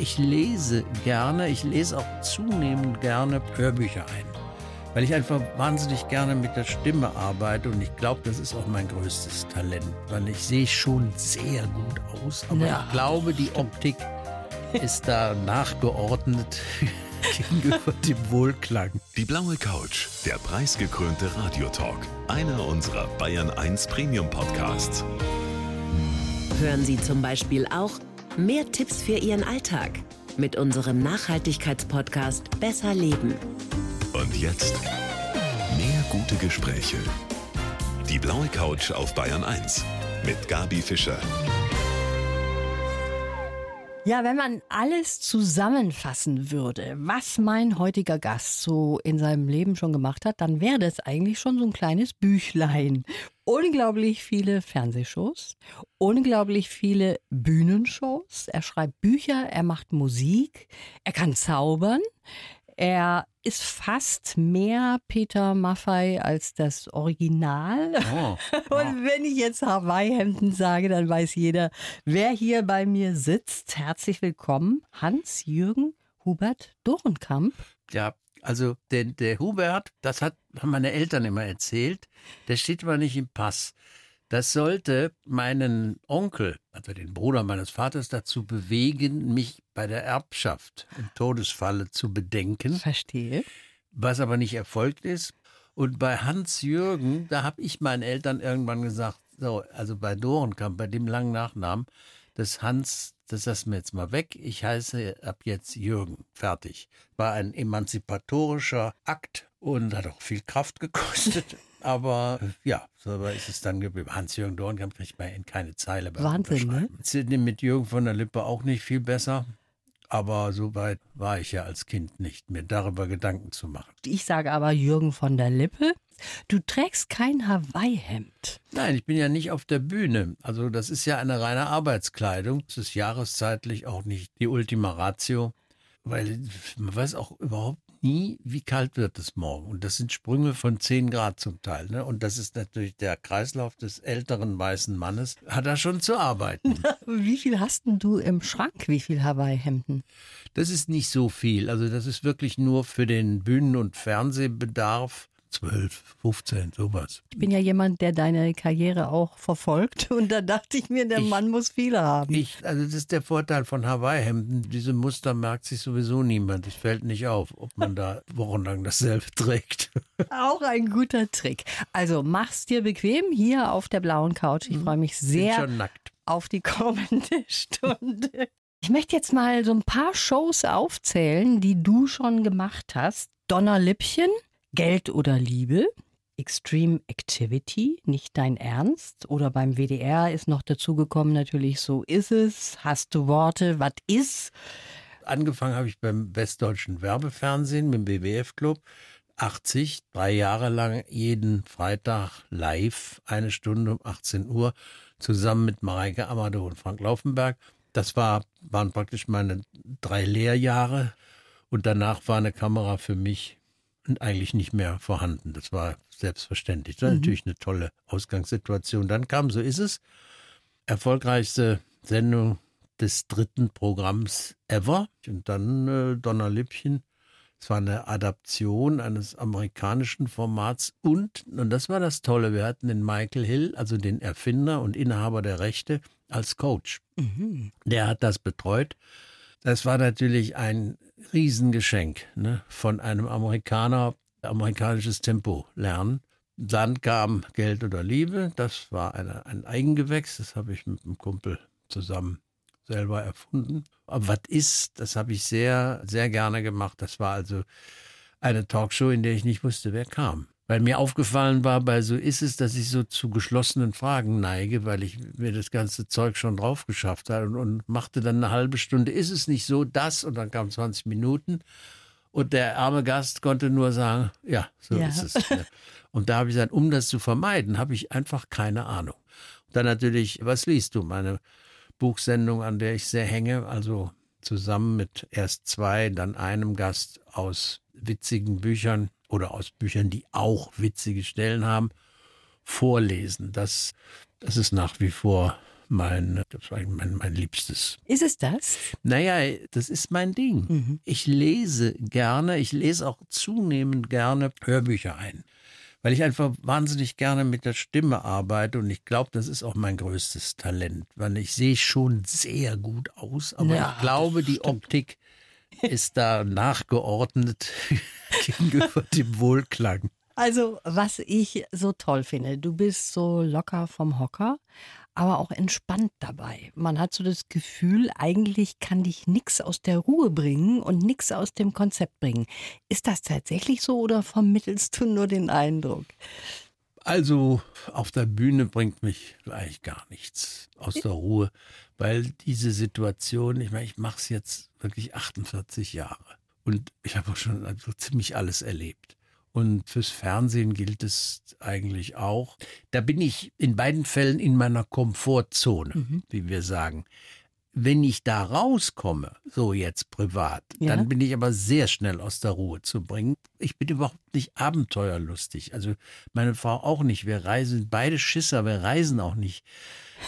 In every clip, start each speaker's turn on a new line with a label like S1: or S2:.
S1: ich lese gerne, ich lese auch zunehmend gerne Hörbücher ein. Weil ich einfach wahnsinnig gerne mit der Stimme arbeite und ich glaube, das ist auch mein größtes Talent, weil ich sehe schon sehr gut aus, aber
S2: Ja,
S1: ich glaube, die Optik ist da nachgeordnet gegenüber dem Wohlklang.
S3: Die blaue Couch, der preisgekrönte Radiotalk. Einer unserer Bayern 1 Premium Podcasts.
S4: Hören Sie zum Beispiel auch mehr Tipps für Ihren Alltag mit unserem Nachhaltigkeitspodcast Besser Leben.
S3: Und jetzt mehr gute Gespräche. Die blaue Couch auf Bayern 1 mit Gabi Fischer.
S2: Ja, wenn man alles zusammenfassen würde, was mein heutiger Gast so in seinem Leben schon gemacht hat, dann wäre das eigentlich schon so ein kleines Büchlein. Unglaublich viele Fernsehshows, unglaublich viele Bühnenshows. Er schreibt Bücher, er macht Musik, er kann zaubern. Er ist fast mehr Peter Maffei als das Original.
S1: Oh,
S2: Und wenn ich jetzt Hawaii-Hemden sage, dann weiß jeder, wer hier bei mir sitzt. Herzlich willkommen, Hans-Jürgen Hubert Dorenkamp.
S1: Ja, also der, der Hubert, das hat, haben meine Eltern immer erzählt, der steht aber nicht im Pass. Das sollte meinen Onkel, also den Bruder meines Vaters, dazu bewegen, mich bei der Erbschaft im Todesfalle zu bedenken,
S2: Verstehe.
S1: was aber nicht erfolgt ist. Und bei Hans Jürgen, da habe ich meinen Eltern irgendwann gesagt, so, also bei Dorenkamp, bei dem langen Nachnamen, das Hans, das lassen wir jetzt mal weg. Ich heiße ab jetzt Jürgen. Fertig. War ein emanzipatorischer Akt und hat auch viel Kraft gekostet. Aber ja, so ist es dann geblieben. Hans-Jürgen Dorenkamp kriegt man in keine Zeile beim
S2: Wahnsinn, ne?
S1: Sidney mit Jürgen von der Lippe auch nicht viel besser. Aber so weit war ich ja als Kind nicht, mir darüber Gedanken zu machen.
S2: Ich sage aber Jürgen von der Lippe. Du trägst kein Hawaii-Hemd.
S1: Nein, ich bin ja nicht auf der Bühne. Also das ist ja eine reine Arbeitskleidung. Es ist jahreszeitlich auch nicht die Ultima Ratio, weil man weiß auch überhaupt nie, wie kalt wird es morgen. Und das sind Sprünge von 10 Grad zum Teil. Ne? Und das ist natürlich der Kreislauf des älteren weißen Mannes. Hat er schon zu arbeiten.
S2: Wie viel hast denn du im Schrank? Wie viel Hawaii-Hemden?
S1: Das ist nicht so viel. Also das ist wirklich nur für den Bühnen- und Fernsehbedarf. 12, 15, sowas.
S2: Ich bin ja jemand, der deine Karriere auch verfolgt. Und da dachte ich mir, der
S1: Ich-
S2: Mann muss viele haben.
S1: Ich, also das ist der Vorteil von Hawaii-Hemden. Diese Muster merkt sich sowieso niemand. Es fällt nicht auf, ob man da wochenlang dasselbe trägt.
S2: Auch ein guter Trick. Also mach's dir bequem hier auf der blauen Couch. Ich freue mich sehr
S1: schon nackt.
S2: auf die kommende Stunde. Ich möchte jetzt mal so ein paar Shows aufzählen, die du schon gemacht hast. Donnerlippchen, Geld oder Liebe, Extreme Activity, nicht dein Ernst. Oder beim WDR ist noch dazugekommen natürlich so ist es, hast du Worte, was ist?
S1: Angefangen habe ich beim Westdeutschen Werbefernsehen mit dem WWF-Club. 80, drei Jahre lang jeden Freitag live, eine Stunde um 18 Uhr, zusammen mit Mareike Amado und Frank Laufenberg. Das war, waren praktisch meine drei Lehrjahre. Und danach war eine Kamera für mich eigentlich nicht mehr vorhanden. Das war selbstverständlich. Das war natürlich eine tolle Ausgangssituation. Dann kam, so ist es, erfolgreichste Sendung des dritten Programms ever. Und dann äh, Donnerlippchen. Es war eine Adaption eines amerikanischen Formats und, und das war das Tolle, wir hatten den Michael Hill, also den Erfinder und Inhaber der Rechte, als Coach. Der hat das betreut. Das war natürlich ein Riesengeschenk ne, von einem Amerikaner, amerikanisches Tempo lernen. Dann kam Geld oder Liebe, das war eine, ein Eigengewächs, das habe ich mit einem Kumpel zusammen selber erfunden. Aber was ist, das habe ich sehr, sehr gerne gemacht. Das war also eine Talkshow, in der ich nicht wusste, wer kam. Weil mir aufgefallen war, bei so ist es, dass ich so zu geschlossenen Fragen neige, weil ich mir das ganze Zeug schon drauf geschafft habe und, und machte dann eine halbe Stunde, ist es nicht so, das? Und dann kamen 20 Minuten. Und der arme Gast konnte nur sagen, ja, so
S2: Ja.
S1: ist es. ne? Und da habe ich gesagt, um das zu vermeiden, habe ich einfach keine Ahnung. Und dann natürlich, was liest du? Meine Buchsendung, an der ich sehr hänge, also zusammen mit erst zwei, dann einem Gast aus witzigen Büchern oder aus Büchern, die auch witzige Stellen haben, vorlesen. Das, das ist nach wie vor mein, mein, mein Liebstes.
S2: Ist es das?
S1: Naja, das ist mein Ding.
S2: Mhm.
S1: Ich lese gerne, ich lese auch zunehmend gerne Hörbücher ein. Weil ich einfach wahnsinnig gerne mit der Stimme arbeite und ich glaube, das ist auch mein größtes Talent, weil ich sehe schon sehr gut aus, aber
S2: Ja,
S1: ich glaube, die Optik ist da nachgeordnet gegenüber dem Wohlklang.
S2: Also, was ich so toll finde, du bist so locker vom Hocker, aber auch entspannt dabei. Man hat so das Gefühl, eigentlich kann dich nichts aus der Ruhe bringen und nichts aus dem Konzept bringen. Ist das tatsächlich so oder vermittelst du nur den Eindruck?
S1: Also auf der Bühne bringt mich eigentlich gar nichts aus der Ruhe, weil diese Situation, ich meine, ich mache es jetzt wirklich 48 Jahre und ich habe auch schon also ziemlich alles erlebt. Und fürs Fernsehen gilt es eigentlich auch. Da bin ich in beiden Fällen in meiner Komfortzone, wie wir sagen. Wenn ich da rauskomme, so jetzt privat,
S2: Ja.
S1: dann bin ich aber sehr schnell aus der Ruhe zu bringen. Ich bin überhaupt nicht abenteuerlustig. Also meine Frau auch nicht. Wir reisen beide Schisser, wir reisen auch nicht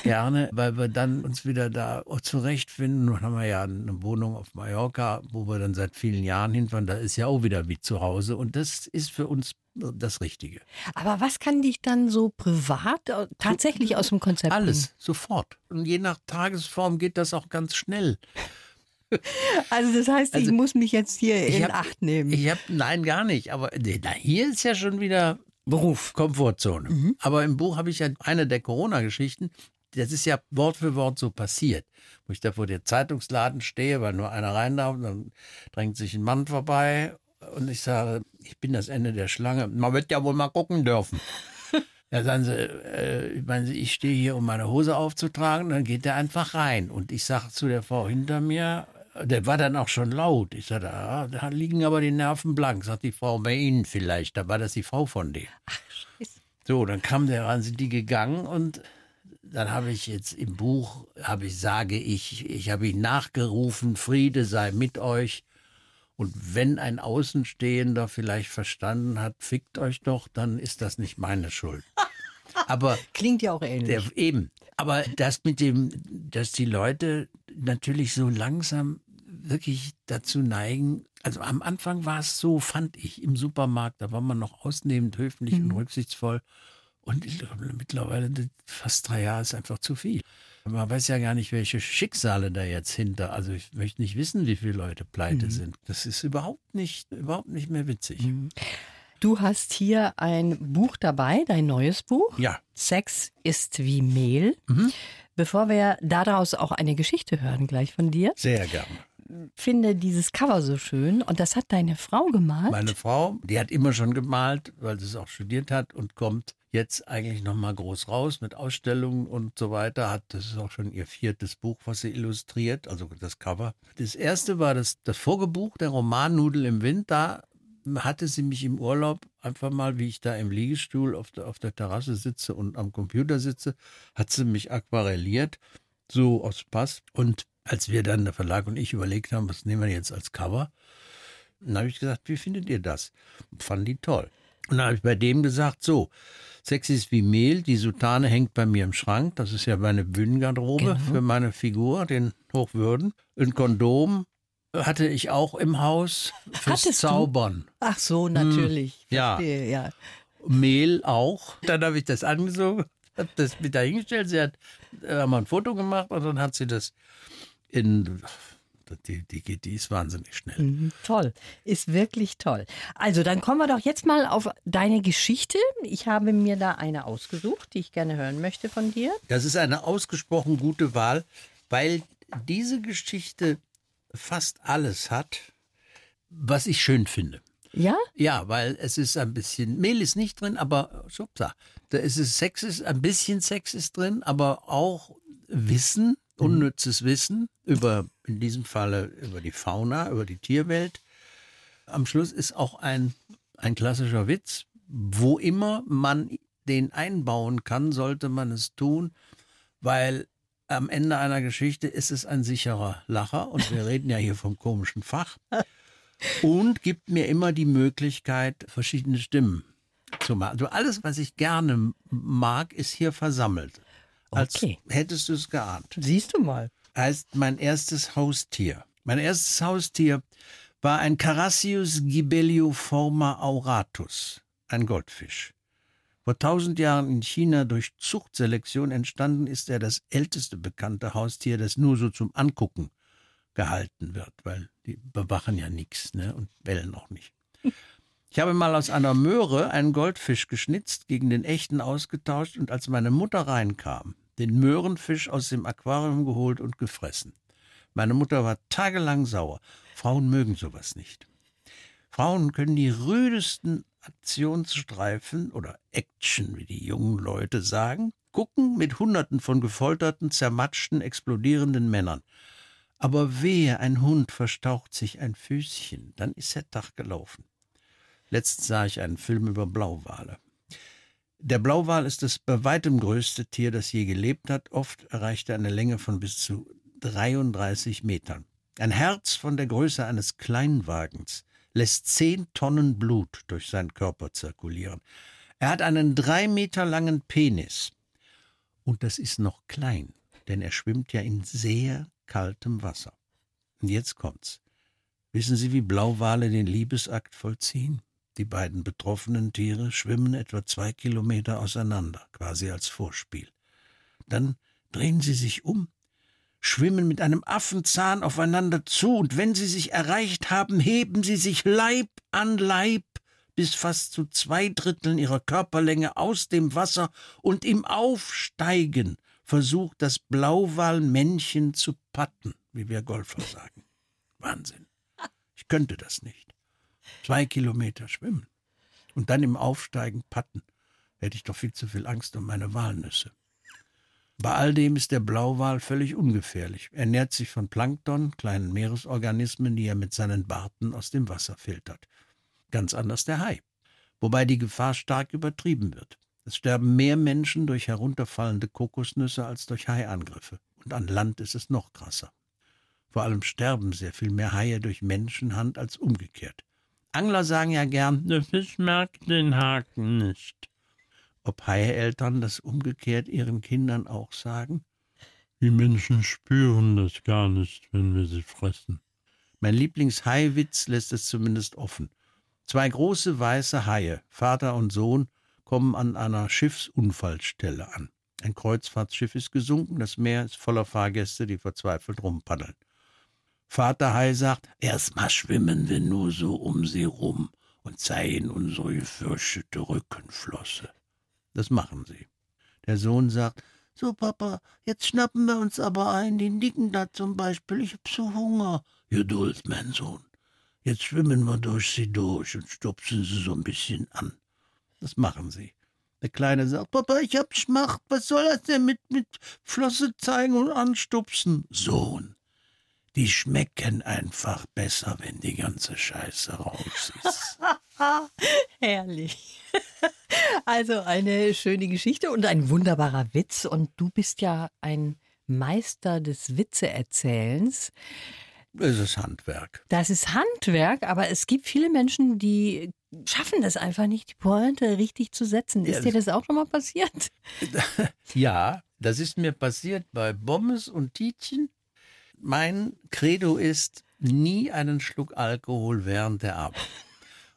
S1: gerne, weil wir dann uns wieder da zurechtfinden. Nun haben wir ja eine Wohnung auf Mallorca, wo wir dann seit vielen Jahren hinfahren. Da ist ja auch wieder wie zu Hause. Und das ist für uns das Richtige.
S2: Aber was kann dich dann so privat äh, tatsächlich aus dem Konzept
S1: Alles, sofort. Und je nach Tagesform geht das auch ganz schnell.
S2: bringen? Also das heißt, ich
S1: Also,
S2: muss mich jetzt hier
S1: ich
S2: in
S1: hab-
S2: Acht nehmen.
S1: Ich habe, nein, gar nicht. Aber na, hier ist ja schon wieder Beruf, Komfortzone. Aber im Buch habe ich ja eine der Corona-Geschichten. Das ist ja Wort für Wort so passiert. Wo ich da vor der Zeitungsladen stehe, weil nur einer rein darf, und dann drängt sich ein Mann vorbei und ich sage, ich bin das Ende der Schlange. Man wird ja wohl mal gucken dürfen. Ja, sagen sie, äh, ich meine, ich stehe hier, um meine Hose aufzutragen, dann geht er einfach rein. Und ich sage zu der Frau hinter mir, der war dann auch schon laut. Ich sage, ah, da liegen aber die Nerven blank. Sagt die Frau, bei Ihnen vielleicht. Da war das die Frau von dem.
S2: Scheiße.
S1: So, dann kam der ran, sind die gegangen und dann habe ich jetzt im Buch, habe ich, sage ich, ich habe ihn nachgerufen, Friede sei mit euch. Und wenn ein Außenstehender vielleicht verstanden hat, fickt euch doch, dann ist das nicht meine Schuld. Aber
S2: Klingt ja auch ähnlich.
S1: der, eben. Aber das mit dem, dass die Leute natürlich so langsam wirklich dazu neigen, also am Anfang war es so, fand ich, im Supermarkt, da war man noch ausnehmend höflich und rücksichtsvoll. Und mittlerweile, fast drei Jahre ist einfach zu viel. Man weiß ja gar nicht, welche Schicksale da jetzt hinter. Also ich möchte nicht wissen, wie viele Leute pleite sind. Das ist überhaupt nicht, überhaupt nicht mehr witzig.
S2: Du hast hier ein Buch dabei, dein neues Buch.
S1: Ja.
S2: Sex ist wie Mehl. Bevor wir daraus auch eine Geschichte hören, gleich von dir,
S1: Sehr gerne.
S2: finde dieses Cover so schön und das hat deine Frau gemalt.
S1: Meine Frau, die hat immer schon gemalt, weil sie es auch studiert hat und kommt jetzt eigentlich noch mal groß raus mit Ausstellungen und so weiter. Hat das ist auch schon ihr viertes Buch, was sie illustriert, also das Cover. Das erste war das das Vorgebuch, der Roman Nudel im Wind. Da hatte sie mich im Urlaub einfach mal, wie ich da im Liegestuhl auf der, auf der Terrasse sitze und am Computer sitze, hat sie mich aquarelliert, so aus Spaß. Und als wir dann, der Verlag und ich, überlegt haben, was nehmen wir jetzt als Cover, dann habe ich gesagt, wie findet ihr das? Fanden die toll. Und dann habe ich bei dem gesagt, so, Sex ist wie Mehl, die Soutane hängt bei mir im Schrank, das ist ja meine Bühnengarderobe
S2: Genau.
S1: für meine Figur, den Hochwürden. Ein Kondom hatte ich auch im Haus fürs
S2: Hattest du?
S1: Zaubern.
S2: Ach so, natürlich.
S1: Hm. ja.
S2: Verstehe, ja.
S1: Mehl auch. Dann habe ich das angesogen, habe das mit dahingestellt. Sie hat äh, haben wir ein Foto gemacht und dann hat sie das in. Die, die geht, die ist wahnsinnig schnell.
S2: Mhm, Toll, ist wirklich toll. Also, dann kommen wir doch jetzt mal auf deine Geschichte. Ich habe mir da eine ausgesucht, die ich gerne hören möchte von dir.
S1: Das ist eine ausgesprochen gute Wahl, weil diese Geschichte fast alles hat, was ich schön finde.
S2: Ja?
S1: Ja, weil es ist ein bisschen, Mehl ist nicht drin, aber schubsa, da ist es Sex ist, ein bisschen Sex ist drin, aber auch Wissen, unnützes Wissen über, in diesem Falle über die Fauna, über die Tierwelt. Am Schluss ist auch ein, ein klassischer Witz. Wo immer man den einbauen kann, sollte man es tun, weil am Ende einer Geschichte ist es ein sicherer Lacher und wir reden ja hier vom komischen Fach und gibt mir immer die Möglichkeit, verschiedene Stimmen zu machen. Also alles, was ich gerne mag, ist hier versammelt. als
S2: Okay.
S1: hättest du es geahnt.
S2: Siehst du mal.
S1: Heißt mein erstes Haustier. Mein erstes Haustier war ein Carassius gibelliforma auratus, ein Goldfisch. Vor tausend Jahren in China durch Zuchtselektion entstanden ist er das älteste bekannte Haustier, das nur so zum Angucken gehalten wird, weil die bewachen ja nichts ne, und bellen auch nicht. Ich habe mal aus einer Möhre einen Goldfisch geschnitzt, gegen den echten ausgetauscht und als meine Mutter reinkam, den Möhrenfisch aus dem Aquarium geholt und gefressen. Meine Mutter war tagelang sauer. Frauen mögen sowas nicht. Frauen können die rüdesten Aktionsstreifen oder Action, wie die jungen Leute sagen, gucken mit Hunderten von gefolterten, zermatschten, explodierenden Männern. Aber wehe, ein Hund verstaucht sich ein Füßchen, dann ist der Tag gelaufen. Letztens sah ich einen Film über Blauwale. Der Blauwal ist das bei weitem größte Tier, das je gelebt hat. Oft erreicht er eine Länge von bis zu 33 Metern. Ein Herz von der Größe eines Kleinwagens lässt zehn Tonnen Blut durch seinen Körper zirkulieren. Er hat einen drei Meter langen Penis. Und das ist noch klein, denn er schwimmt ja in sehr kaltem Wasser. Und jetzt kommt's. Wissen Sie, wie Blauwale den Liebesakt vollziehen? Die beiden betroffenen Tiere schwimmen etwa zwei Kilometer auseinander, quasi als Vorspiel. Dann drehen sie sich um, schwimmen mit einem Affenzahn aufeinander zu, und wenn sie sich erreicht haben, heben sie sich Leib an Leib bis fast zu zwei Dritteln ihrer Körperlänge aus dem Wasser, und im Aufsteigen versucht das Blauwalmännchen zu patten, wie wir Golfer sagen. Wahnsinn. Ich könnte das nicht. Zwei Kilometer schwimmen und dann im Aufsteigen patten. Hätte ich doch viel zu viel Angst um meine Walnüsse. Bei all dem ist der Blauwal völlig ungefährlich. Er ernährt sich von Plankton, kleinen Meeresorganismen, die er mit seinen Barten aus dem Wasser filtert. Ganz anders der Hai, wobei die Gefahr stark übertrieben wird. Es sterben mehr Menschen durch herunterfallende Kokosnüsse als durch Haiangriffe. Und an Land ist es noch krasser. Vor allem sterben sehr viel mehr Haie durch Menschenhand als umgekehrt. Angler sagen ja gern, der Fisch merkt den Haken nicht. Ob Haieeltern das umgekehrt ihren Kindern auch sagen? Die Menschen spüren das gar nicht, wenn wir sie fressen. Mein Lieblingshaiwitz lässt es zumindest offen. Zwei große weiße Haie, Vater und Sohn, kommen an einer Schiffsunfallstelle an. Ein Kreuzfahrtschiff ist gesunken, das Meer ist voller Fahrgäste, die verzweifelt rumpaddeln. Vater Hai sagt, erstmal schwimmen wir nur so um sie rum und zeigen unsere gefürchtete Rückenflosse. Das machen sie. Der Sohn sagt, so Papa, jetzt schnappen wir uns aber ein, den Dicken da zum Beispiel, ich hab so Hunger. Geduld, mein Sohn. Jetzt schwimmen wir durch sie durch und stupsen sie so ein bisschen an. Das machen sie. Der Kleine sagt, Papa, ich hab Schmacht, was soll das denn mit, mit Flosse zeigen und anstupsen? Sohn, die schmecken einfach besser, wenn die ganze Scheiße raus ist.
S2: Herrlich. Also eine schöne Geschichte und ein wunderbarer Witz. Und du bist ja ein Meister des Witzeerzählens.
S1: Es ist Handwerk.
S2: Das ist Handwerk, aber es gibt viele Menschen, die schaffen das einfach nicht, die Pointe richtig zu setzen. Ist
S1: Ja,
S2: dir das auch schon mal passiert?
S1: Ja, das ist mir passiert bei Bommes und Tietchen. Mein Credo ist, nie einen Schluck Alkohol während der Arbeit.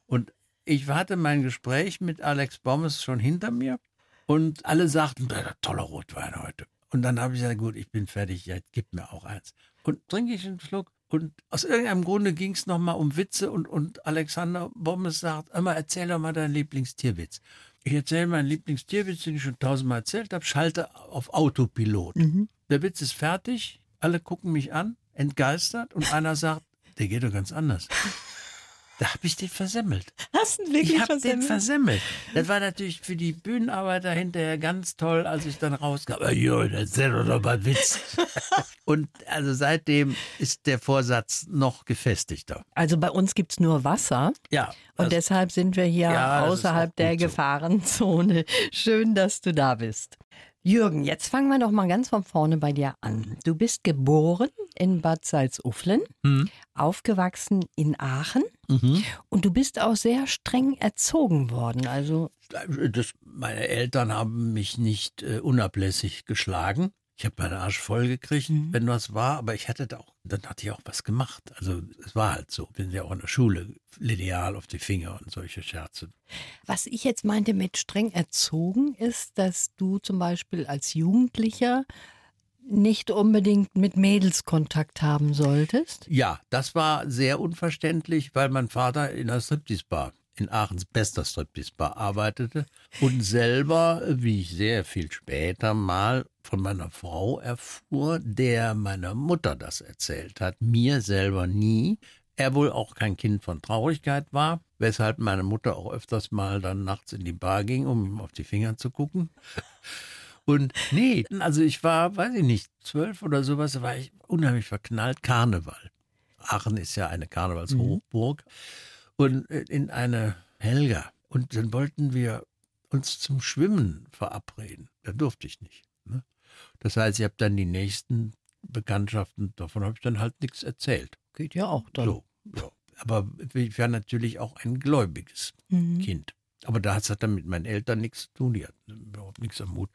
S1: Und ich hatte mein Gespräch mit Alex Bommes schon hinter mir und alle sagten, "Ja, toller Rotwein heute. Und dann habe ich gesagt, gut, ich bin fertig, ja, gib mir auch eins. Und trinke ich einen Schluck. Und aus irgendeinem Grunde ging es nochmal um Witze und, und Alexander Bommes sagt, immer erzähl doch mal deinen Lieblingstierwitz. Ich erzähle meinen Lieblingstierwitz, den ich schon tausendmal erzählt habe, schalte auf Autopilot. Der Witz ist fertig, alle gucken mich an, entgeistert und einer sagt, der geht doch ganz anders. Da habe ich den versemmelt.
S2: Hast du ihn
S1: Ich habe den versemmelt. Das war natürlich für die Bühnenarbeiter hinterher ganz toll, als ich dann rauskam. "Ah, Jo, erzähl doch noch mal Witz. Und also seitdem ist der Vorsatz noch gefestigter.
S2: Also bei uns gibt es nur Wasser.
S1: Ja.
S2: Und
S1: also-
S2: deshalb sind wir hier
S1: Ja, das ist
S2: außerhalb der
S1: so.
S2: Gefahrenzone. Schön, dass du da bist. Jürgen, jetzt fangen wir doch mal ganz von vorne bei dir an. Du bist geboren in Bad Salzuflen,
S1: Hm.
S2: aufgewachsen in Aachen. Und du bist auch sehr streng erzogen worden. Also
S1: Das, meine Eltern haben mich nicht äh, unablässig geschlagen. Ich habe meinen Arsch voll gekriegt,
S2: Mhm.
S1: wenn was war, aber ich hatte da auch, dann hatte ich auch was gemacht. Also es war halt so. Wir sind ja auch in der Schule, lineal auf die Finger und solche Scherze.
S2: Was ich jetzt meinte mit streng erzogen ist, dass du zum Beispiel als Jugendlicher nicht unbedingt mit Mädels Kontakt haben solltest.
S1: Ja, das war sehr unverständlich, weil mein Vater in einer Striptease-Bar, in Aachens bester Striptease-Bar arbeitete und selber, wie ich sehr viel später mal von meiner Frau erfuhr, der meiner Mutter das erzählt hat, mir selber nie. Er wohl auch kein Kind von Traurigkeit war, weshalb meine Mutter auch öfters mal dann nachts in die Bar ging, um auf die Finger zu gucken. Und nee, also ich war, weiß ich nicht, zwölf oder sowas, da war ich unheimlich verknallt. Karneval. Aachen ist ja eine Karnevalshochburg. Und äh, in eine Helga. Und dann wollten wir uns zum Schwimmen verabreden. Da durfte ich nicht. Ne? Das heißt, ich habe dann die nächsten Bekanntschaften, davon habe ich dann halt nichts erzählt.
S2: Geht ja auch dann.
S1: So, ja. Aber ich war natürlich auch ein gläubiges
S2: Mhm.
S1: Kind. Aber das hat dann mit meinen Eltern nichts zu tun. Die hatten überhaupt nichts am Mut.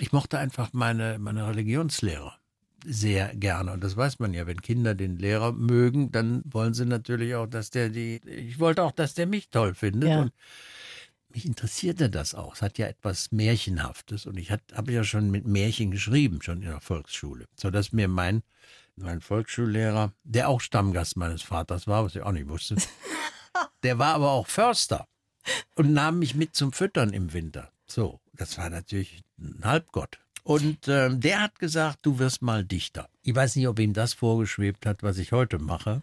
S1: Ich mochte einfach meine, meine Religionslehrer sehr gerne. Und das weiß man ja, wenn Kinder den Lehrer mögen, dann wollen sie natürlich auch, dass der die. Ich wollte auch, dass der mich toll findet.
S2: Ja.
S1: Und mich interessierte das auch. Es hat ja etwas Märchenhaftes. Und ich habe ja schon mit Märchen geschrieben, schon in der Volksschule. Sodass mir mein, mein Volksschullehrer, der auch Stammgast meines Vaters war, was ich auch nicht wusste, der war aber auch Förster und nahm mich mit zum Füttern im Winter. So, das war natürlich ein Halbgott. Und ähm, der hat gesagt, du wirst mal Dichter. Ich weiß nicht, ob ihm das vorgeschwebt hat, was ich heute mache.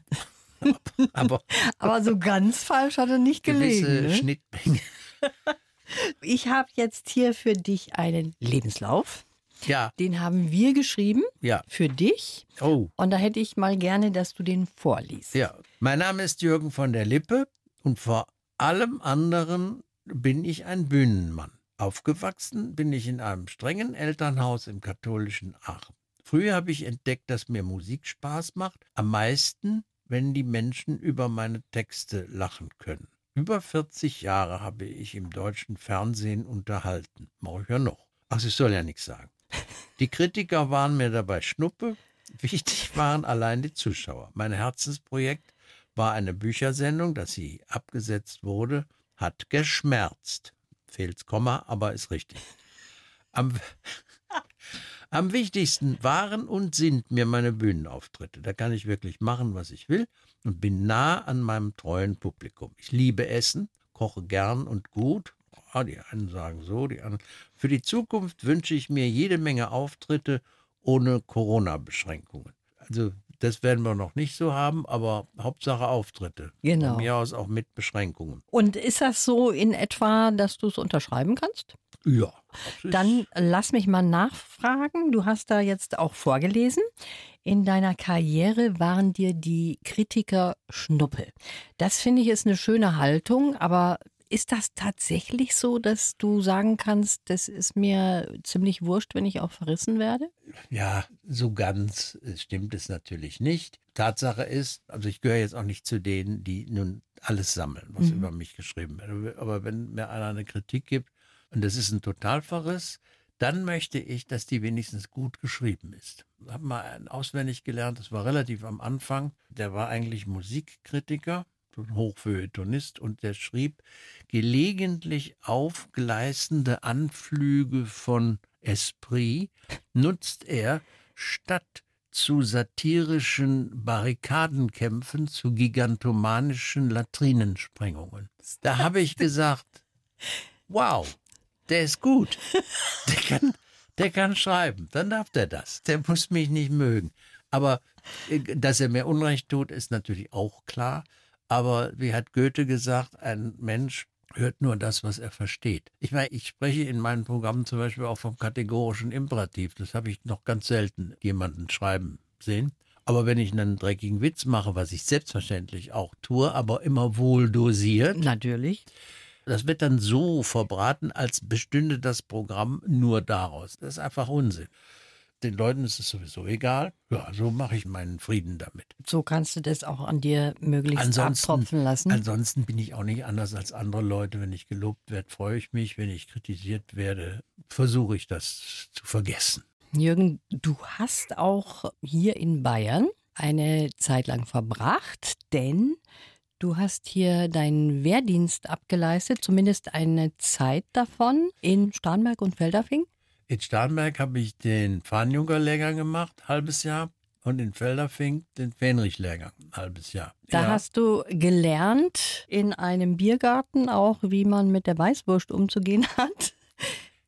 S1: aber
S2: Aber so ganz falsch hat er nicht
S1: gewisse
S2: gelegen. Ne?
S1: Schnittmenge.
S2: Ich habe jetzt hier für dich einen Lebenslauf.
S1: Ja,
S2: Den haben wir geschrieben
S1: ja.
S2: für dich.
S1: Oh,
S2: Und da hätte ich mal gerne, dass du den vorliest.
S1: ja. Mein Name ist Jürgen von der Lippe und vor allem anderen bin ich ein Bühnenmann. Aufgewachsen bin ich in einem strengen Elternhaus im katholischen Aachen. Früher habe ich entdeckt, dass mir Musik Spaß macht, am meisten, wenn die Menschen über meine Texte lachen können. Über 40 Jahre habe ich im deutschen Fernsehen unterhalten. Mache ich ja noch. Ach, ich soll ja nichts sagen. Die Kritiker waren mir dabei Schnuppe. Wichtig waren allein die Zuschauer. Mein Herzensprojekt war eine Büchersendung, dass sie abgesetzt wurde, hat geschmerzt. Fehlt's Komma, aber ist richtig. Am, am wichtigsten waren und sind mir meine Bühnenauftritte. Da kann ich wirklich machen, was ich will und bin nah an meinem treuen Publikum. Ich liebe Essen, koche gern und gut. Ah, die einen sagen so, die anderen. Für die Zukunft wünsche ich mir jede Menge Auftritte ohne Corona-Beschränkungen. Also das werden wir noch nicht so haben, aber Hauptsache Auftritte.
S2: Genau.
S1: Von mir aus auch mit Beschränkungen.
S2: Und ist das so in etwa, dass du es unterschreiben kannst?
S1: Ja.
S2: Dann lass mich mal nachfragen. Du hast da jetzt auch vorgelesen. In deiner Karriere waren dir die Kritiker Schnuppe. Das finde ich ist eine schöne Haltung, aber ist das tatsächlich so, dass du sagen kannst, das ist mir ziemlich wurscht, wenn ich auch verrissen werde?
S1: Ja, so ganz äh, stimmt es natürlich nicht. Tatsache ist, also ich gehöre jetzt auch nicht zu denen, die nun alles sammeln, was über mich geschrieben wird. Aber wenn mir einer eine Kritik gibt und das ist ein Totalverriss, dann möchte ich, dass die wenigstens gut geschrieben ist. Ich habe mal einen auswendig gelernt, das war relativ am Anfang. Der war eigentlich Musikkritiker, Hochfeuilletonist und der schrieb gelegentlich aufgleisende Anflüge von Esprit nutzt er statt zu satirischen Barrikadenkämpfen zu gigantomanischen Latrinensprengungen. Da habe ich gesagt, wow, der ist gut. Der kann, der kann schreiben. Dann darf der das. Der muss mich nicht mögen. Aber äh, dass er mir Unrecht tut, ist natürlich auch klar. Aber wie hat Goethe gesagt, ein Mensch hört nur das, was er versteht. Ich meine, ich spreche in meinen Programmen zum Beispiel auch vom kategorischen Imperativ. Das habe ich noch ganz selten jemanden schreiben sehen. Aber wenn ich einen dreckigen Witz mache, was ich selbstverständlich auch tue, aber immer wohl dosiert,
S2: Natürlich.
S1: das wird dann so verbraten, als bestünde das Programm nur daraus. Das ist einfach Unsinn. Den Leuten ist es sowieso egal. Ja, so mache ich meinen Frieden damit.
S2: So kannst du das auch an dir möglichst abtropfen lassen.
S1: Ansonsten bin ich auch nicht anders als andere Leute. Wenn ich gelobt werde, freue ich mich. Wenn ich kritisiert werde, versuche ich das zu vergessen.
S2: Jürgen, du hast auch hier in Bayern eine Zeit lang verbracht, denn du hast hier deinen Wehrdienst abgeleistet, zumindest eine Zeit davon in Starnberg und Feldafing.
S1: In Starnberg habe ich den Fahnenjunker-Lehrgang gemacht, halbes Jahr. Und in Felderfing den Fähnrich-Lehrgang, ein halbes Jahr.
S2: Da
S1: ja.
S2: hast du gelernt in einem Biergarten auch, wie man mit der Weißwurst umzugehen hat.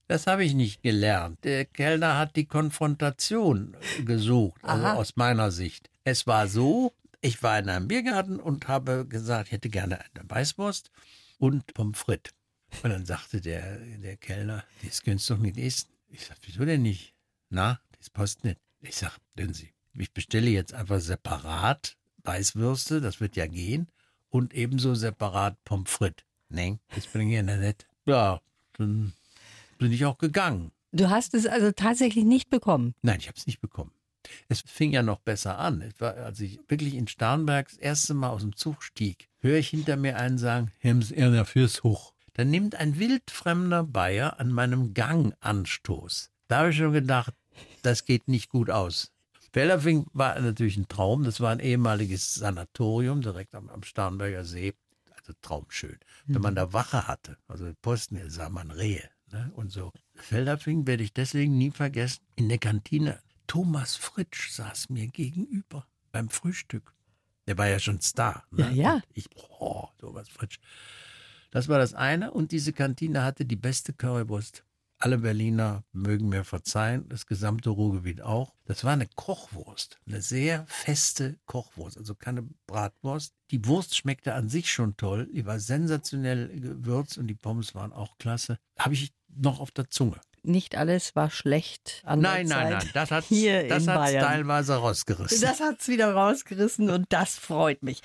S1: Das habe ich nicht gelernt. Der Kellner hat die Konfrontation gesucht, also
S2: Aha.
S1: aus meiner Sicht. Es war so, ich war in einem Biergarten und habe gesagt, ich hätte gerne eine Weißwurst und Pommes frites. Und dann sagte der, der Kellner, das könntest du doch nicht essen. Ich sag, wieso denn nicht? Na, das passt nicht. Ich sag, denn Sie, ich bestelle jetzt einfach separat Weißwürste, das wird ja gehen, und ebenso separat Pommes frites. Nein, das bringe ich ja nicht. Ja, dann bin ich auch gegangen.
S2: Du hast es also tatsächlich nicht bekommen.
S1: Nein, ich habe es nicht bekommen. Es fing ja noch besser an. Es war, als ich wirklich in Starnberg das erste Mal aus dem Zug stieg, höre ich hinter mir einen sagen, Hems Erna fürs Hoch. Dann nimmt ein wildfremder Bayer an meinem Gang Anstoß. Da habe ich schon gedacht, das geht nicht gut aus. Bellerfing war natürlich ein Traum. Das war ein ehemaliges Sanatorium direkt am, am Starnberger See. Also traumschön. Wenn man da Wache hatte, also Posten, da sah man Rehe ne, und so. Felderfing werde ich deswegen nie vergessen. In der Kantine, Thomas Fritsch saß mir gegenüber beim Frühstück. Der war ja schon Star. Ne?
S2: Ja, ja.
S1: Und Ich, oh, Thomas Fritsch. Das war das eine. Und diese Kantine hatte die beste Currywurst. Alle Berliner mögen mir verzeihen, das gesamte Ruhrgebiet auch. Das war eine Kochwurst, eine sehr feste Kochwurst, also keine Bratwurst. Die Wurst schmeckte an sich schon toll, die war sensationell gewürzt und die Pommes waren auch klasse. Habe ich noch auf der Zunge.
S2: Nicht alles war schlecht an
S1: Nein,
S2: der
S1: nein,
S2: Zeit
S1: nein, das hat das hat's
S2: Bayern.
S1: teilweise rausgerissen.
S2: Das hat's wieder rausgerissen und das freut mich.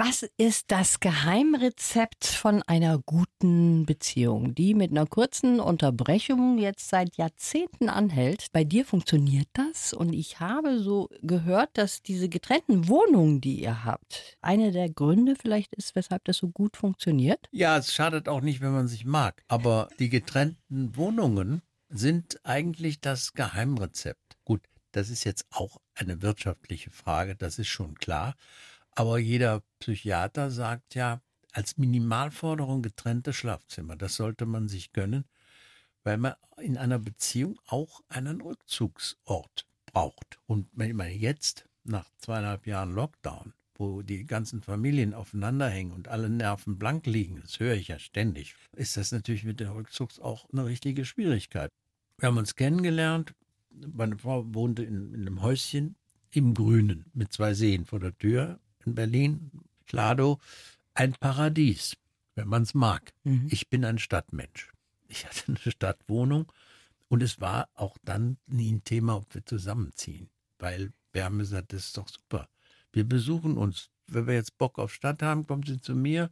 S2: Was ist das Geheimrezept von einer guten Beziehung, die mit einer kurzen Unterbrechung jetzt seit Jahrzehnten anhält? Bei dir funktioniert das und ich habe so gehört, dass diese getrennten Wohnungen, die ihr habt, eine der Gründe vielleicht ist, weshalb das so gut funktioniert.
S1: Ja, es schadet auch nicht, wenn man sich mag. Aber die getrennten Wohnungen sind eigentlich das Geheimrezept. Gut, das ist jetzt auch eine wirtschaftliche Frage, das ist schon klar. Aber jeder Psychiater sagt ja, als Minimalforderung getrennte Schlafzimmer, das sollte man sich gönnen, weil man in einer Beziehung auch einen Rückzugsort braucht. Und wenn man jetzt nach zweieinhalb Jahren Lockdown, wo die ganzen Familien aufeinander hängen und alle Nerven blank liegen, das höre ich ja ständig, ist das natürlich mit dem Rückzug auch eine richtige Schwierigkeit. Wir haben uns kennengelernt. Meine Frau wohnte in, in einem Häuschen im Grünen mit zwei Seen vor der Tür in Berlin, Klado. Ein Paradies, wenn man es mag. Ich bin ein Stadtmensch. Ich hatte eine Stadtwohnung und es war auch dann nie ein Thema, ob wir zusammenziehen, weil wir haben gesagt, das ist doch super. Wir besuchen uns. Wenn wir jetzt Bock auf Stadt haben, kommen Sie zu mir.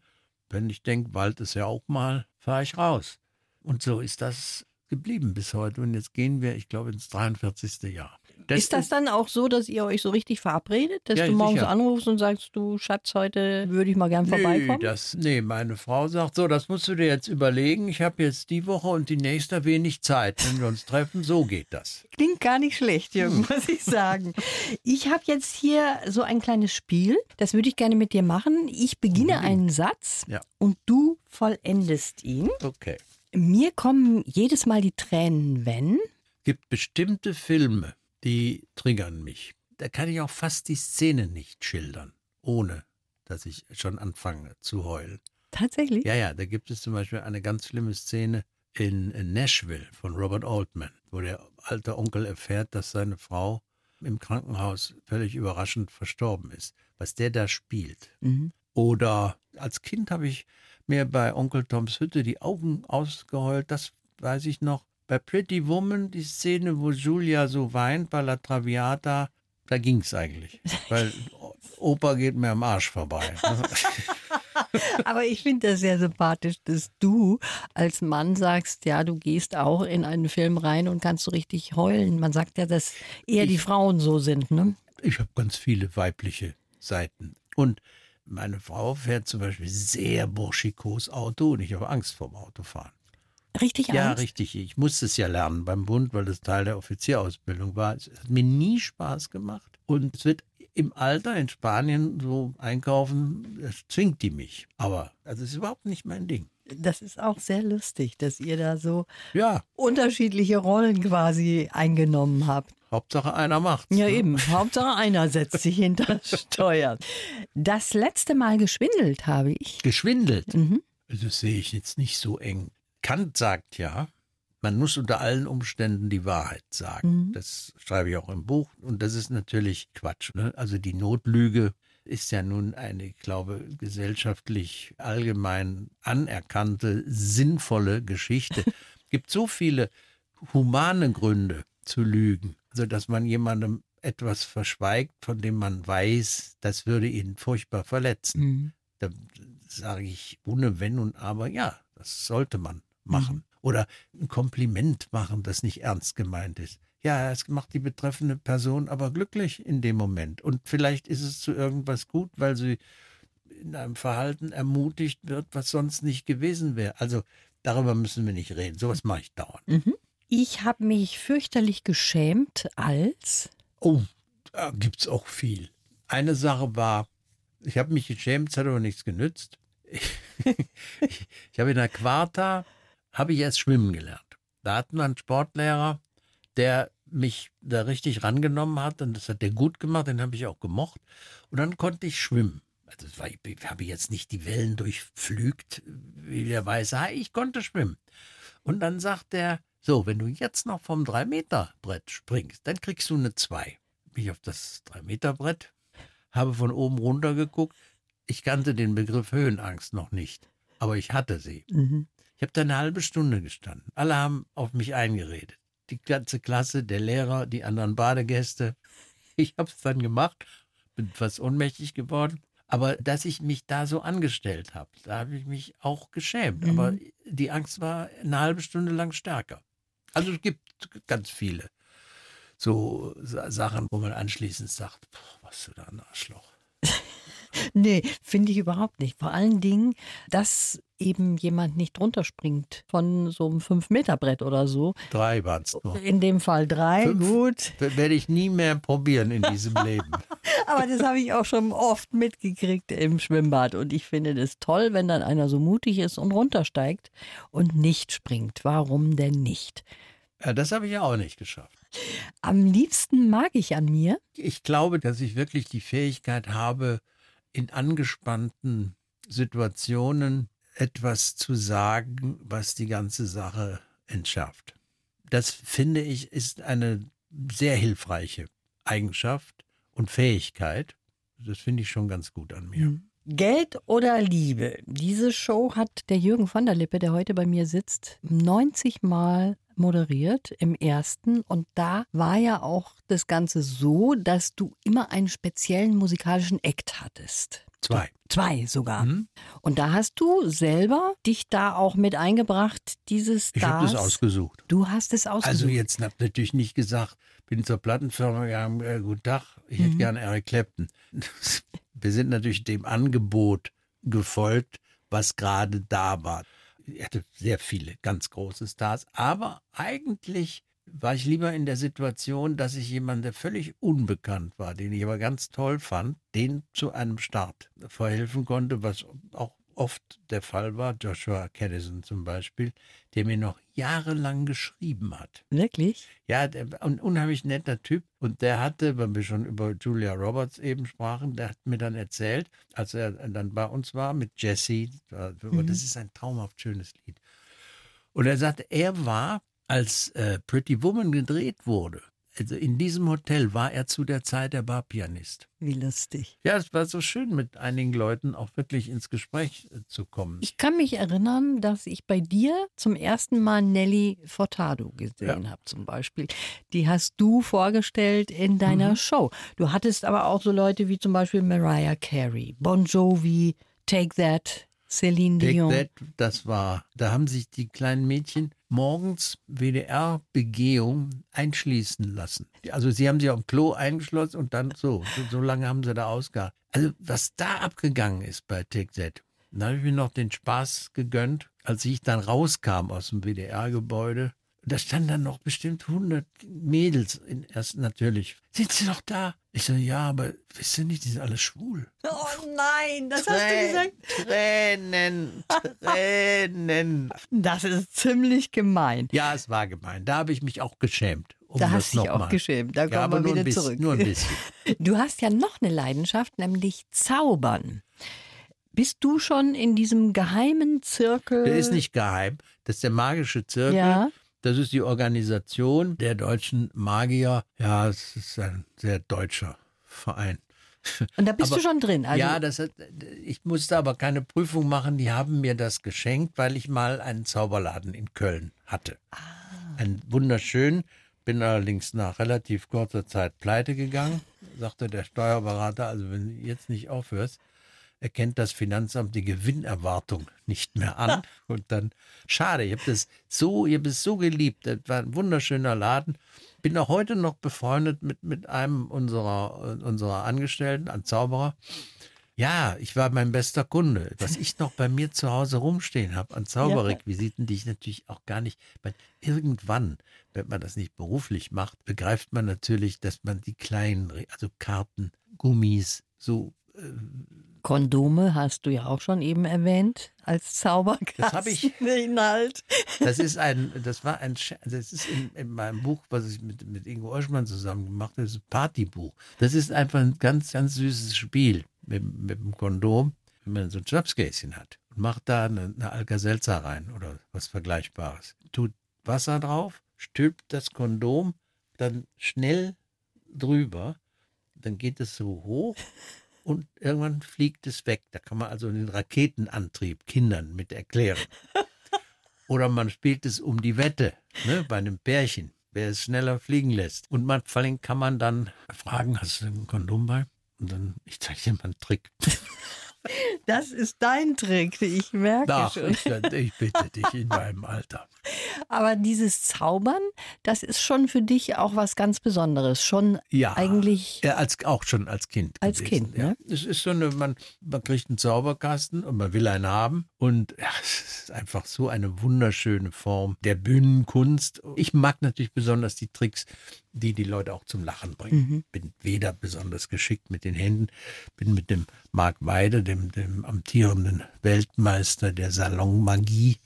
S1: Wenn ich denke, Wald ist ja auch mal, fahre ich raus. Und so ist das geblieben bis heute. Und jetzt gehen wir, ich glaube, ins 43. Jahr.
S2: Ist das dann auch so, dass ihr euch so richtig verabredet, dass
S1: Ja,
S2: du morgens
S1: sicher.
S2: anrufst und sagst, du Schatz, heute würde ich mal gern vorbeikommen?
S1: Nee, das, nee, meine Frau sagt so, das musst du dir jetzt überlegen. Ich habe jetzt die Woche und die nächste wenig Zeit. Wenn wir uns treffen, so geht das.
S2: Klingt gar nicht schlecht, Jürgen, muss ich sagen. Ich habe jetzt hier so ein kleines Spiel, das würde ich gerne mit dir machen. Ich beginne einen Satz
S1: Ja.
S2: und du vollendest ihn.
S1: Okay.
S2: Mir kommen jedes Mal die Tränen, wenn.
S1: gibt bestimmte Filme, die triggern mich. Da kann ich auch fast die Szene nicht schildern, ohne dass ich schon anfange zu heulen.
S2: Tatsächlich?
S1: Ja, ja, da gibt es zum Beispiel eine ganz schlimme Szene in, Nashville von Robert Altman, wo der alte Onkel erfährt, dass seine Frau im Krankenhaus völlig überraschend verstorben ist. Was der da spielt.
S2: Mhm.
S1: Oder als Kind habe ich mir bei Onkel Toms Hütte die Augen ausgeheult, das weiß ich noch. Bei Pretty Woman, die Szene, wo Julia so weint bei La Traviata, da ging es eigentlich. Weil Opa geht mir am Arsch vorbei.
S2: Aber ich finde das sehr sympathisch, dass du als Mann sagst, ja, du gehst auch in einen Film rein und kannst so richtig heulen. Man sagt ja, dass eher
S1: Ich-
S2: die Frauen so sind, ne?
S1: Ich habe ganz viele weibliche Seiten. Und meine Frau fährt zum Beispiel sehr burschikos Auto und ich habe Angst vorm Autofahren.
S2: Richtig
S1: Ja,
S2: Angst?
S1: richtig. Ich musste es ja lernen beim Bund, weil das Teil der Offizierausbildung war. Es hat mir nie Spaß gemacht. Und es wird im Alter in Spanien so einkaufen, das zwingt die mich. Aber also es ist überhaupt nicht mein Ding.
S2: Das ist auch sehr lustig, dass ihr da so
S1: Ja,
S2: unterschiedliche Rollen quasi eingenommen habt.
S1: Hauptsache einer macht's.
S2: Ja,
S1: ne?
S2: eben. Hauptsache einer setzt sich hinter das Steuer. Das letzte Mal geschwindelt habe ich.
S1: Geschwindelt.
S2: Mhm.
S1: Das sehe ich jetzt nicht so eng. Kant sagt ja, man muss unter allen Umständen die Wahrheit sagen.
S2: Mhm.
S1: Das schreibe ich auch im Buch. Und das ist natürlich Quatsch. Ne? Also die Notlüge ist ja nun eine, ich glaube, gesellschaftlich allgemein anerkannte, sinnvolle Geschichte. gibt so viele humane Gründe zu lügen. Also, dass man jemandem etwas verschweigt, von dem man weiß, das würde ihn furchtbar verletzen
S2: Mhm.
S1: da sage ich ohne Wenn und Aber, ja, das sollte man machen. Oder ein Kompliment machen, das nicht ernst gemeint ist. Ja, es macht die betreffende Person aber glücklich in dem Moment. Und vielleicht ist es zu irgendwas gut, weil sie in einem Verhalten ermutigt wird, was sonst nicht gewesen wäre. Also darüber müssen wir nicht reden. Sowas mache ich dauernd.
S2: Mhm. Ich habe mich fürchterlich geschämt als.
S1: Oh, da gibt es auch viel. Eine Sache war, ich habe mich geschämt, es hat aber nichts genützt. Ich, ich habe in der Quarta, habe ich erst schwimmen gelernt. Da hatten wir einen Sportlehrer, der mich da richtig rangenommen hat und das hat der gut gemacht, den habe ich auch gemocht. Und dann konnte ich schwimmen. Also war, ich habe jetzt nicht die Wellen durchflügt, wie der weiße Hai, ich konnte schwimmen. Und dann sagt er, so, wenn du jetzt noch vom 3-Meter-Brett springst, dann kriegst du eine 2. Bin ich auf das 3-Meter-Brett, habe von oben runter geguckt. Ich kannte den Begriff Höhenangst noch nicht, aber ich hatte sie.
S2: Mhm.
S1: Ich habe da eine halbe Stunde gestanden. Alle haben auf mich eingeredet. Die ganze Klasse, der Lehrer, die anderen Badegäste. Ich habe es dann gemacht, bin fast ohnmächtig geworden. Aber dass ich mich da so angestellt habe, da habe ich mich auch geschämt.
S2: Mhm.
S1: Aber die Angst war eine halbe Stunde lang stärker. Also es gibt ganz viele so Sa- Sachen, wo man anschließend sagt, boah, was du da ein Arschloch.
S2: Nee, finde ich überhaupt nicht. Vor allen Dingen, dass eben jemand nicht runterspringt von so einem 5-Meter-Brett oder so.
S1: Drei waren es nur.
S2: In dem Fall drei,
S1: Fünf.
S2: gut.
S1: Werde ich nie mehr probieren in diesem Leben.
S2: Aber das habe ich auch schon oft mitgekriegt im Schwimmbad. Und ich finde das toll, wenn dann einer so mutig ist und runtersteigt und nicht springt. Warum denn nicht?
S1: Ja, das habe ich ja auch nicht geschafft.
S2: Am liebsten mag ich an mir,
S1: Ich glaube, dass ich wirklich die Fähigkeit habe, in angespannten Situationen etwas zu sagen, was die ganze Sache entschärft. Das finde ich ist eine sehr hilfreiche Eigenschaft und Fähigkeit. Das finde ich schon ganz gut an mir.
S2: Geld oder Liebe? Diese Show hat der Jürgen von der Lippe, der heute bei mir sitzt, 90 Mal moderiert im ersten. Und da war ja auch das Ganze so, dass du immer einen speziellen musikalischen Act hattest.
S1: Zwei.
S2: Zwei sogar.
S1: Hm?
S2: Und da hast du selber dich da auch mit eingebracht, dieses
S1: Ich habe das ausgesucht.
S2: Du hast es ausgesucht.
S1: Also jetzt habe natürlich nicht gesagt, bin zur Plattenfirma gegangen, äh, guten Tag, ich hätte
S2: Mhm.
S1: gerne Eric Clapton. Wir sind natürlich dem Angebot gefolgt, was gerade da war. Er hatte sehr viele ganz große Stars, aber eigentlich war ich lieber in der Situation, dass ich jemanden, der völlig unbekannt war, den ich aber ganz toll fand, den zu einem Start verhelfen konnte, was auch oft der Fall war. Joshua Caddison zum Beispiel, der mir noch jahrelang geschrieben hat.
S2: Wirklich?
S1: Ja, der, ein unheimlich netter Typ. Und der hatte, wenn wir schon über Julia Roberts eben sprachen, der hat mir dann erzählt, als er dann bei uns war mit Jesse, das ist ein traumhaft schönes Lied. Und er sagte, er war, als äh, Pretty Woman gedreht wurde, also in diesem Hotel war er zu der Zeit der Barpianist.
S2: Wie lustig.
S1: Ja, es war so schön, mit einigen Leuten auch wirklich ins Gespräch äh, zu kommen.
S2: Ich kann mich erinnern, dass ich bei dir zum ersten Mal Nelly Furtado gesehen habe, zum Beispiel. Die hast du vorgestellt in deiner
S1: Mhm.
S2: Show. Du hattest aber auch so Leute wie zum Beispiel Mariah Carey, Bon Jovi, Take That, Celine Dion.
S1: That, das war, da haben sich die kleinen Mädchen morgens WDR-Begehung einschließen lassen. Also sie haben sich auf dem Klo eingeschlossen und dann so, so, so lange haben sie da ausgehalten. Also was da abgegangen ist bei Take That, da habe ich mir noch den Spaß gegönnt, als ich dann rauskam aus dem WDR-Gebäude. Da standen dann noch bestimmt 100 Mädels in erst natürlich. Sind sie noch da? Ich so, ja, aber wisst ihr nicht, die sind alle schwul.
S2: Oh nein, das
S1: Trä- Tränen, Tränen.
S2: Das ist ziemlich gemein.
S1: Ja, es war gemein. Da habe ich mich auch geschämt. Um
S2: Da
S1: das
S2: hast du dich auch
S1: mal.
S2: geschämt. Da
S1: ja,
S2: kommen
S1: aber
S2: wir
S1: nur
S2: wieder
S1: ein bisschen,
S2: zurück.
S1: Nur ein bisschen.
S2: Du hast ja noch eine Leidenschaft, nämlich Zaubern. Bist du schon in diesem geheimen Zirkel?
S1: Der ist nicht geheim. Das ist der magische Zirkel.
S2: Ja.
S1: Das ist die Organisation der deutschen Magier. Ja, es ist ein sehr deutscher Verein.
S2: Und da bist
S1: Aber-
S2: du schon drin. Also,
S1: ja, das ich musste aber keine Prüfung machen. Die haben mir das geschenkt, weil ich mal einen Zauberladen in Köln hatte.
S2: Ah.
S1: Ein wunderschön. Bin allerdings nach relativ kurzer Zeit pleite gegangen, sagte der Steuerberater. Also wenn du jetzt nicht aufhörst, erkennt das Finanzamt die Gewinnerwartung nicht mehr an. Und dann, schade, ich habe das so, ich habe es so geliebt. Das war ein wunderschöner Laden. Bin auch heute noch befreundet mit, mit einem unserer, äh, unserer Angestellten, ein Zauberer. Ja, ich war mein bester Kunde. Was ich noch bei mir zu Hause rumstehen habe an Zauberrequisiten, die ich natürlich auch gar nicht. Weil irgendwann, wenn man das nicht beruflich macht, begreift man natürlich, dass man die kleinen, also Karten, Gummis, so
S2: Kondome hast du ja auch schon eben erwähnt als Zauberkasten.
S1: Das hab ich.
S2: Inhalt.
S1: Das ist ein, das war ein, das ist in, in meinem Buch, was ich mit, mit Ingo Oschmann zusammen gemacht habe, das ist ein Partybuch. Das ist einfach ein ganz, ganz süßes Spiel mit, mit dem Kondom, wenn man so ein Schnapsgläschen hat und macht da eine, eine Alka-Seltzer rein oder was Vergleichbares. Tut Wasser drauf, stülpt das Kondom dann schnell drüber, dann geht es so hoch und irgendwann fliegt es weg. Da kann man also den Raketenantrieb Kindern mit erklären. Oder man spielt es um die Wette, ne, bei einem Pärchen, wer es schneller fliegen lässt. Und man, vor allem kann man dann fragen, hast du ein Kondom bei? Und dann, ich zeige dir mal einen Trick.
S2: Das ist dein Trick, ich merke
S1: Ach,
S2: schon.
S1: ich, ich bitte dich in meinem Alter.
S2: Aber dieses Zaubern, das ist schon für dich auch was ganz Besonderes. Schon
S1: Ja,
S2: eigentlich.
S1: Ja, als, auch schon als Kind.
S2: Als
S1: gewesen,
S2: Kind,
S1: ja.
S2: ne?
S1: Es ist so eine, man, man kriegt einen Zauberkasten und man will einen haben. Und ja, es ist einfach so eine wunderschöne Form der Bühnenkunst. Ich mag natürlich besonders die Tricks, die die Leute auch zum Lachen bringen. Bin weder besonders geschickt mit den Händen, bin mit dem Marc Weide, dem, dem amtierenden Weltmeister der Salonmagie,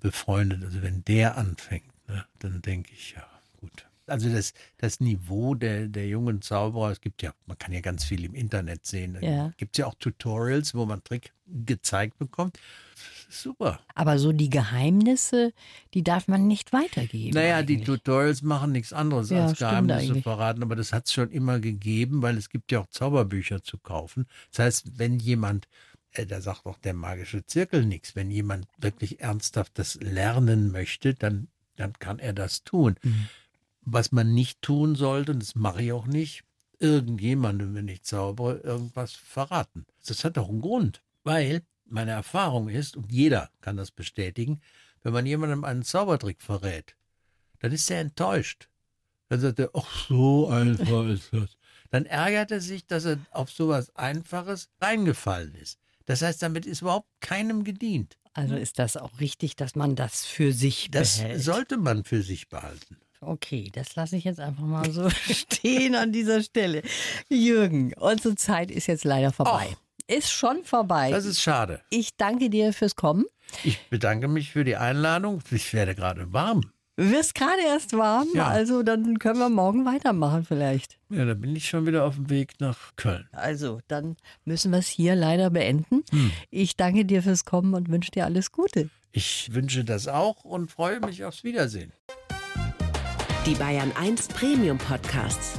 S1: befreundet. Also wenn der anfängt, ne, dann denke ich, ja, gut. Also das, das Niveau der, der jungen Zauberer, es gibt ja, man kann ja ganz viel im Internet sehen.
S2: Ja.
S1: Gibt ja auch Tutorials, wo man Trick gezeigt bekommt. Super.
S2: Aber so die Geheimnisse, die darf man nicht weitergeben.
S1: Naja, die
S2: eigentlich.
S1: Tutorials machen nichts anderes
S2: Ja,
S1: als Geheimnisse
S2: eigentlich.
S1: verraten, aber das hat es schon immer gegeben, weil es gibt ja auch Zauberbücher zu kaufen. Das heißt, wenn jemand, äh, da sagt auch der magische Zirkel nichts, wenn jemand wirklich ernsthaft das lernen möchte, dann, dann kann er das tun.
S2: Mhm.
S1: Was man nicht tun sollte, und das mache ich auch nicht, irgendjemandem, wenn ich zaubere, irgendwas verraten. Das hat doch einen Grund, weil meine Erfahrung ist, und jeder kann das bestätigen, wenn man jemandem einen Zaubertrick verrät, dann ist er enttäuscht. Dann sagt er, ach so einfach ist das. Dann ärgert er sich, dass er auf sowas Einfaches reingefallen ist. Das heißt, damit ist überhaupt keinem gedient.
S2: Also ist das auch richtig, dass man das für sich
S1: Das
S2: behält.
S1: sollte man für sich behalten.
S2: Okay, das lasse ich jetzt einfach mal so stehen an dieser Stelle. Jürgen, unsere Zeit ist jetzt leider vorbei. Ist schon vorbei.
S1: Das ist schade.
S2: ich danke dir fürs Kommen.
S1: Ich bedanke mich für die Einladung. Ich werde gerade warm.
S2: Du wirst gerade erst warm,
S1: Ja.
S2: also dann können wir morgen weitermachen vielleicht.
S1: Ja, da bin ich schon wieder auf dem Weg nach Köln.
S2: Also, dann müssen wir es hier leider beenden. Ich danke dir fürs Kommen und wünsche dir alles Gute.
S1: Ich wünsche das auch und freue mich aufs Wiedersehen.
S4: Die Bayern 1 Premium Podcasts.